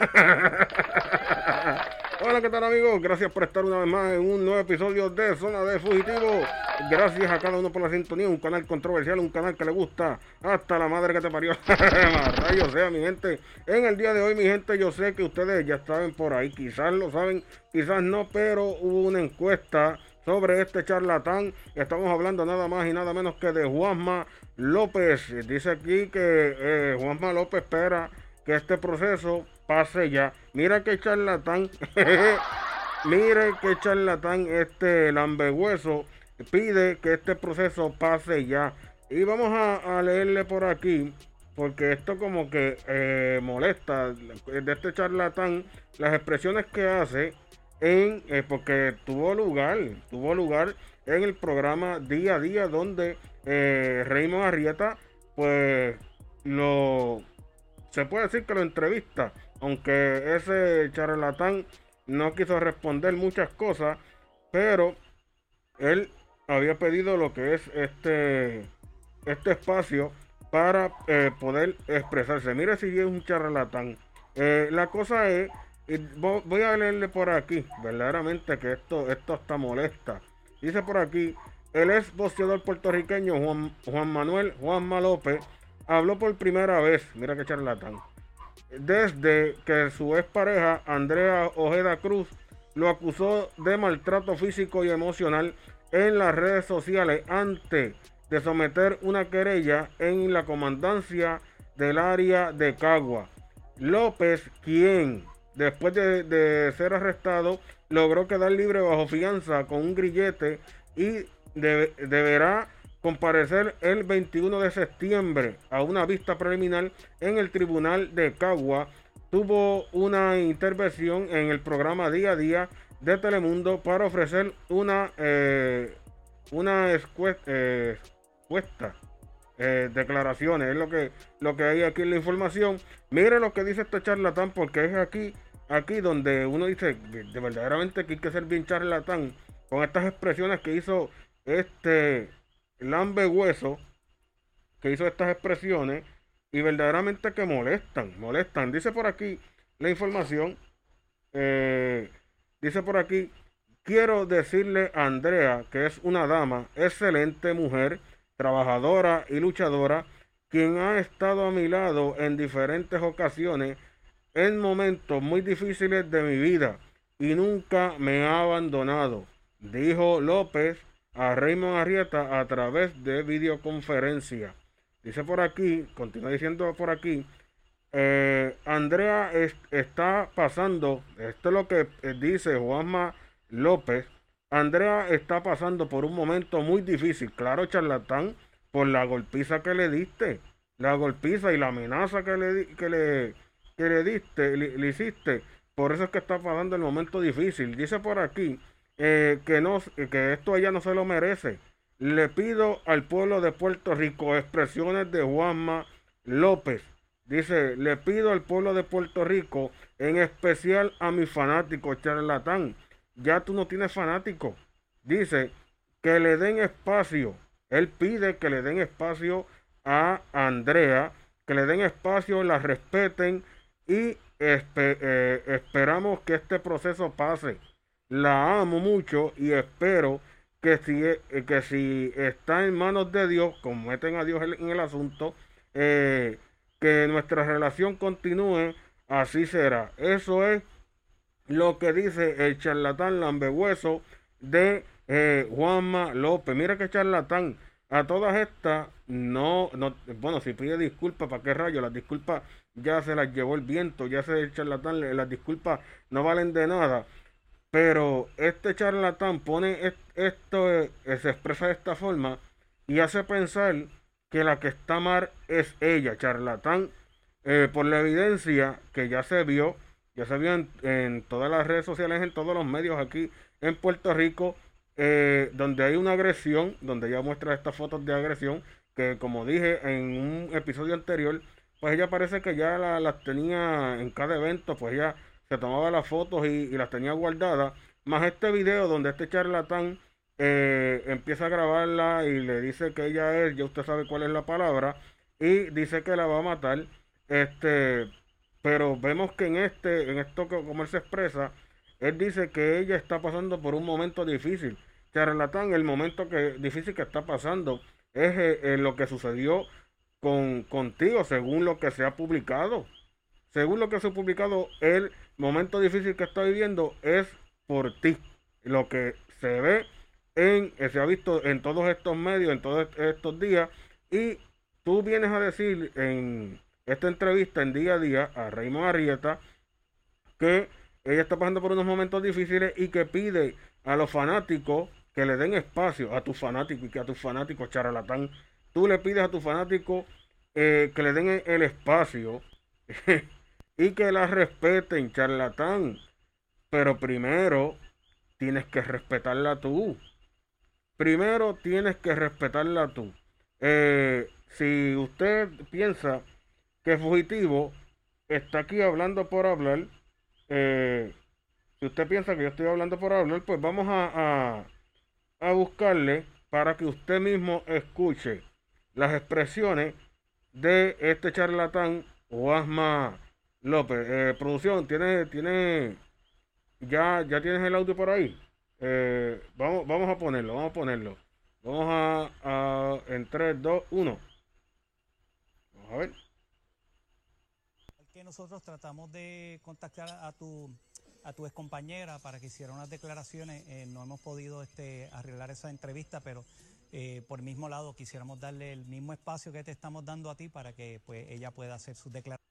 Hola, ¿qué tal amigos? Gracias por estar una vez más en un nuevo episodio de Zona de Fugitivo. Gracias a cada uno por la sintonía. Un canal controversial, un canal que le gusta hasta la madre que te parió. Rayos sea, mi gente. En el día de hoy, mi gente, yo sé que ustedes ya saben por ahí. Quizás lo saben, quizás no, pero hubo una encuesta sobre este charlatán. Estamos hablando nada más y nada menos que de Juanma López. Dice aquí que eh, Juanma López espera que este proceso pase ya. Mira qué charlatán. Mire qué charlatán este lambehueso pide que este proceso pase ya. Y vamos a, leerle por aquí, porque esto como que eh, molesta de este charlatán las expresiones que hace en, eh, porque tuvo lugar, tuvo lugar en el programa Día a Día, donde eh, Raymond Arrieta, pues lo se puede decir que lo entrevista aunque ese charlatán no quiso responder muchas cosas, pero él había pedido lo que es este, este espacio para eh, poder expresarse. Mire si es un charlatán. Eh, la cosa es, voy a leerle por aquí, verdaderamente que esto, esto está molesta. Dice por aquí, el ex boxeador puertorriqueño Juan, Manuel Juanma López habló por primera vez, mira qué charlatán, desde que su expareja Andrea Ojeda Cruz lo acusó de maltrato físico y emocional en las redes sociales antes de someter una querella en la comandancia del área de Cagua. López, quien después de, ser arrestado logró quedar libre bajo fianza con un grillete y deberá comparecer el 21 de septiembre a una vista preliminar en el Tribunal de Cagua. Tuvo una intervención en el programa Día a Día de Telemundo para ofrecer una, eh, una eh, eh, declaraciones. Es lo que, lo que hay aquí en la información. Mire lo que dice este charlatán, porque es aquí, aquí donde uno dice de verdaderamente que hay que ser bien charlatán con estas expresiones que hizo este lambe hueso que hizo estas expresiones y verdaderamente que molestan, molestan. Dice por aquí la información, eh, dice por aquí, quiero decirle a Andrea que es una dama, excelente mujer, trabajadora y luchadora, quien ha estado a mi lado en diferentes ocasiones en momentos muy difíciles de mi vida y nunca me ha abandonado, dijo López a Raymond Arrieta a través de videoconferencia. Dice por aquí, continúa diciendo por aquí, eh, Andrea está pasando, esto es lo que eh, dice Juanma López, Andrea está pasando por un momento muy difícil, claro, charlatán, por la golpiza que le diste, la golpiza y la amenaza que le, que le, que le diste, le, hiciste, por eso es que está pasando el momento difícil. Dice por aquí eh, que, no, que esto ella no se lo merece le pido al pueblo de Puerto Rico expresiones de Juanma López. Dice, le pido al pueblo de Puerto Rico, en especial a mi fanático charlatán. Ya tú no tienes fanático. Dice, que le den espacio. Él pide que le den espacio a Andrea, que le den espacio, la respeten y eh, esperamos que este proceso pase. La amo mucho y espero que si, eh, que si está en manos de Dios, como meten a Dios en el asunto, eh, que nuestra relación continúe, así será. Eso es lo que dice el charlatán lambehueso de eh, Juanma López. Mira que charlatán. A todas estas, no, no, bueno, si pide disculpas, ¿para qué rayo? Las disculpas ya se las llevó el viento, ya se el charlatán, las disculpas no valen de nada. Pero este charlatán pone esto, eh, se expresa de esta forma y hace pensar que la que está mal es ella, charlatán, eh, por la evidencia que ya se vio, ya se vio en, todas las redes sociales, en todos los medios aquí en Puerto Rico, eh, donde hay una agresión, donde ella muestra estas fotos de agresión, que como dije en un episodio anterior, pues ella parece que ya las tenía en cada evento, pues ella se tomaba las fotos y, las tenía guardadas. Más este video donde este charlatán eh, empieza a grabarla y le dice que ella es, ya usted sabe cuál es la palabra, y dice que la va a matar. Este, pero vemos que en este, en esto como él se expresa, él dice que ella está pasando por un momento difícil. Charlatán, el momento que difícil que está pasando es eh, eh, lo que sucedió con contigo, según lo que se ha publicado. Según lo que se ha publicado, él momento difícil que está viviendo es por ti. Lo que se ve en, eh, se ha visto en todos estos medios, en todos estos días, y tú vienes a decir en esta entrevista en día a día a Raymond Arrieta que ella está pasando por unos momentos difíciles y que pide a los fanáticos que le den espacio a tus fanáticos y que a tus fanáticos charlatán, tú le pides a tus fanáticos eh, que le den el espacio y que la respeten, charlatán. Pero primero tienes que respetarla tú. Primero tienes que respetarla tú. Eh, si usted piensa que Fugitivo está aquí hablando por hablar, eh, si usted piensa que yo estoy hablando por hablar, pues vamos a, a, buscarle para que usted mismo escuche las expresiones de este charlatán o asma López, eh, producción, ¿tiene, tiene, ya, ya tienes el audio por ahí? Eh, vamos, vamos a ponerlo, vamos a ponerlo. Vamos a, en 3, 2, 1. Vamos a ver. Que nosotros tratamos de contactar a tu a tu compañera para que hiciera unas declaraciones. Eh, no hemos podido este, arreglar esa entrevista, pero por el mismo lado quisiéramos darle el mismo espacio que te estamos dando a ti para que pues ella pueda hacer sus declaraciones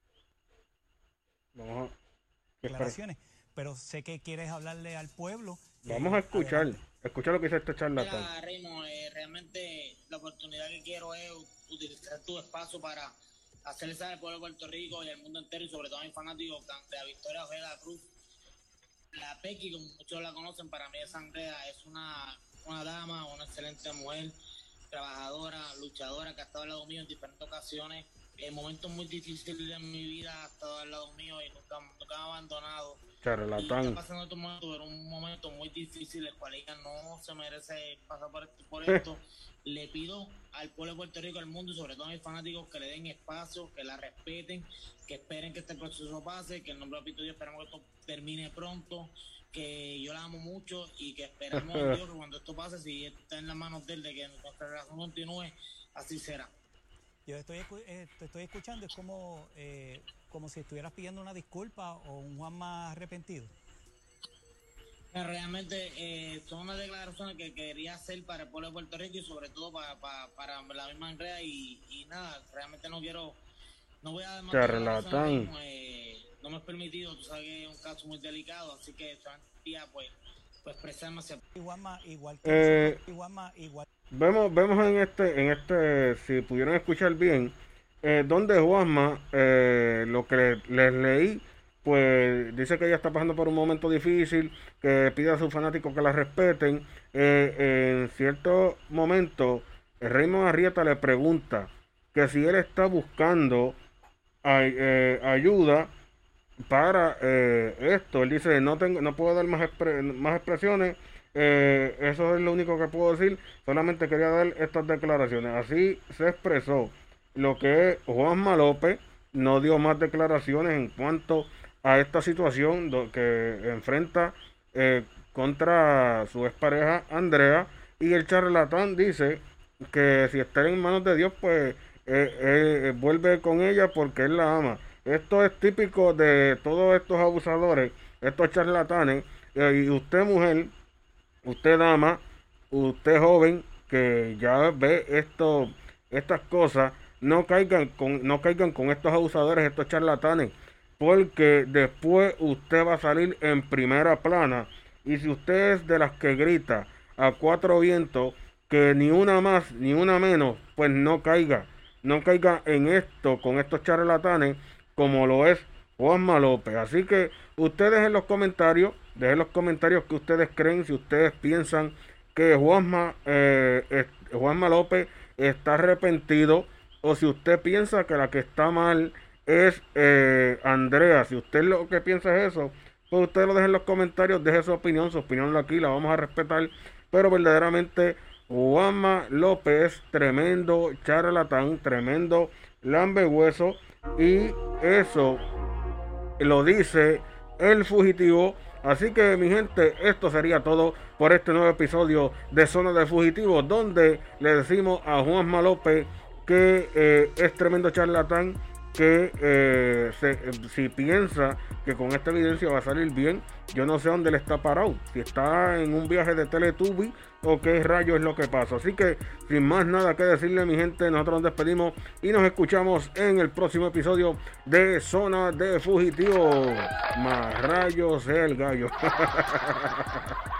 declaraciones. Pero sé que quieres hablarle al pueblo. Vamos a escuchar, escuchar lo que dice este charlatán. Eh, realmente la oportunidad que quiero es utilizar tu espacio para hacerle saber al pueblo de Puerto Rico y al mundo entero y sobre todo a mis fanáticos de la Victoria Ojeda Cruz. La Pequi, como muchos la conocen, para mí es Andrea, es una, una dama, una excelente mujer, trabajadora, luchadora, que ha estado al lado mío en diferentes ocasiones en momentos muy difíciles de mi vida ha estado al lado mío y nunca, nunca me ha abandonado. Y está pasando estos momentos, pero un momento muy difícil, el cual ella no se merece pasar por, por esto. Le pido al pueblo de Puerto Rico, al mundo y sobre todo a mis fanáticos que le den espacio, que la respeten, que esperen que este proceso pase, que el nombre de Pito Dios esperamos que esto termine pronto, que yo la amo mucho y que esperamos a Dios que cuando esto pase, si está en las manos de él, de que nuestra relación continúe, así será. Yo estoy, eh, te estoy escuchando, es como, eh, como si estuvieras pidiendo una disculpa o un Juan más arrepentido. realmente eh, son unas declaraciones que quería hacer para el pueblo de Puerto Rico y sobre todo para, para, para la misma Andrea y, y, nada, realmente no quiero, no voy a demostrar eh, no me es permitido, tú sabes que es un caso muy delicado, así que día pues, pues expresarme hacia... Igual, igual, eh, igual, igual. Vemos, vemos en este, en este, si pudieron escuchar bien, eh, donde Juanma, eh, lo que les leí, pues dice que ella está pasando por un momento difícil, que pide a sus fanáticos que la respeten. Eh, en cierto momento, Raymond Arrieta le pregunta que si él está buscando eh, ayuda para esto. Él dice, no, tengo, no puedo dar más, más expresiones. Eso es lo único que puedo decir. Solamente quería dar estas declaraciones. Así se expresó lo que es Juanma López. No dio más declaraciones en cuanto a esta situación que enfrenta eh, contra su expareja Andrea y el charlatán dice que si está en manos de Dios pues eh, eh, vuelve con ella porque él la ama esto es típico de todos estos abusadores estos charlatanes y usted mujer usted dama usted joven que ya ve esto estas cosas no caigan con no caigan con estos abusadores estos charlatanes porque después usted va a salir en primera plana. Y si usted es de las que grita a cuatro vientos que ni una más ni una menos, pues no caiga, no caiga en esto con estos charlatanes como lo es Juanma López. Así que ustedes en los comentarios, dejen los comentarios que ustedes creen, si ustedes piensan que Juanma, eh, Juanma López está arrepentido o si usted piensa que la que está mal es eh, Andrea. Si usted lo que piensa es eso, pues usted lo deje en los comentarios, deje su opinión, su opinión aquí la vamos a respetar. Pero verdaderamente Juanma López, tremendo charlatán, tremendo lambe hueso. Y eso lo dice el fugitivo. Así que mi gente, esto sería todo por este nuevo episodio de Zona de Fugitivos, donde le decimos a Juanma López que eh, es tremendo charlatán que eh, si piensa que con esta evidencia va a salir bien, yo no sé dónde le está parado, si está en un viaje de Teletubby o qué rayo es lo que pasa. Así que sin más nada que decirle mi gente, nosotros nos despedimos y nos escuchamos en el próximo episodio de Zona de Fugitivo. Más rayos el gallo.